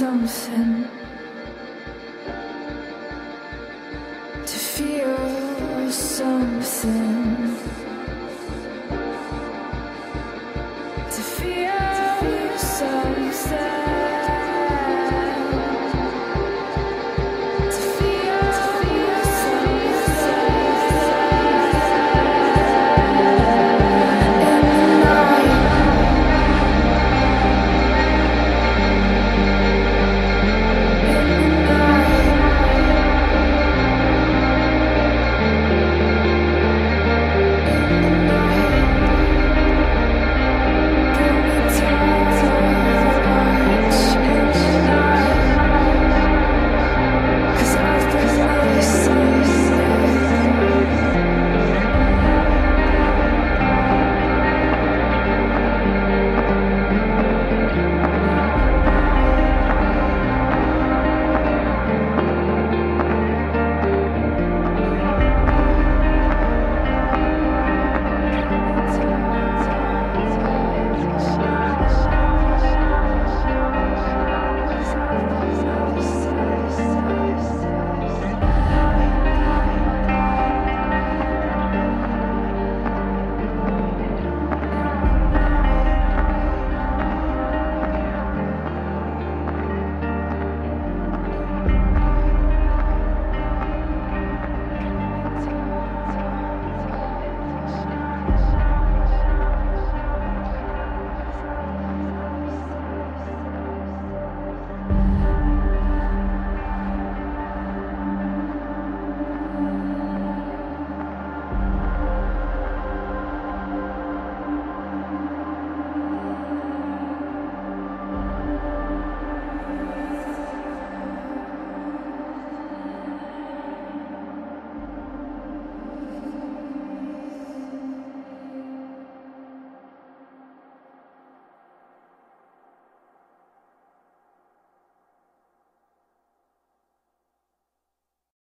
something to feel something.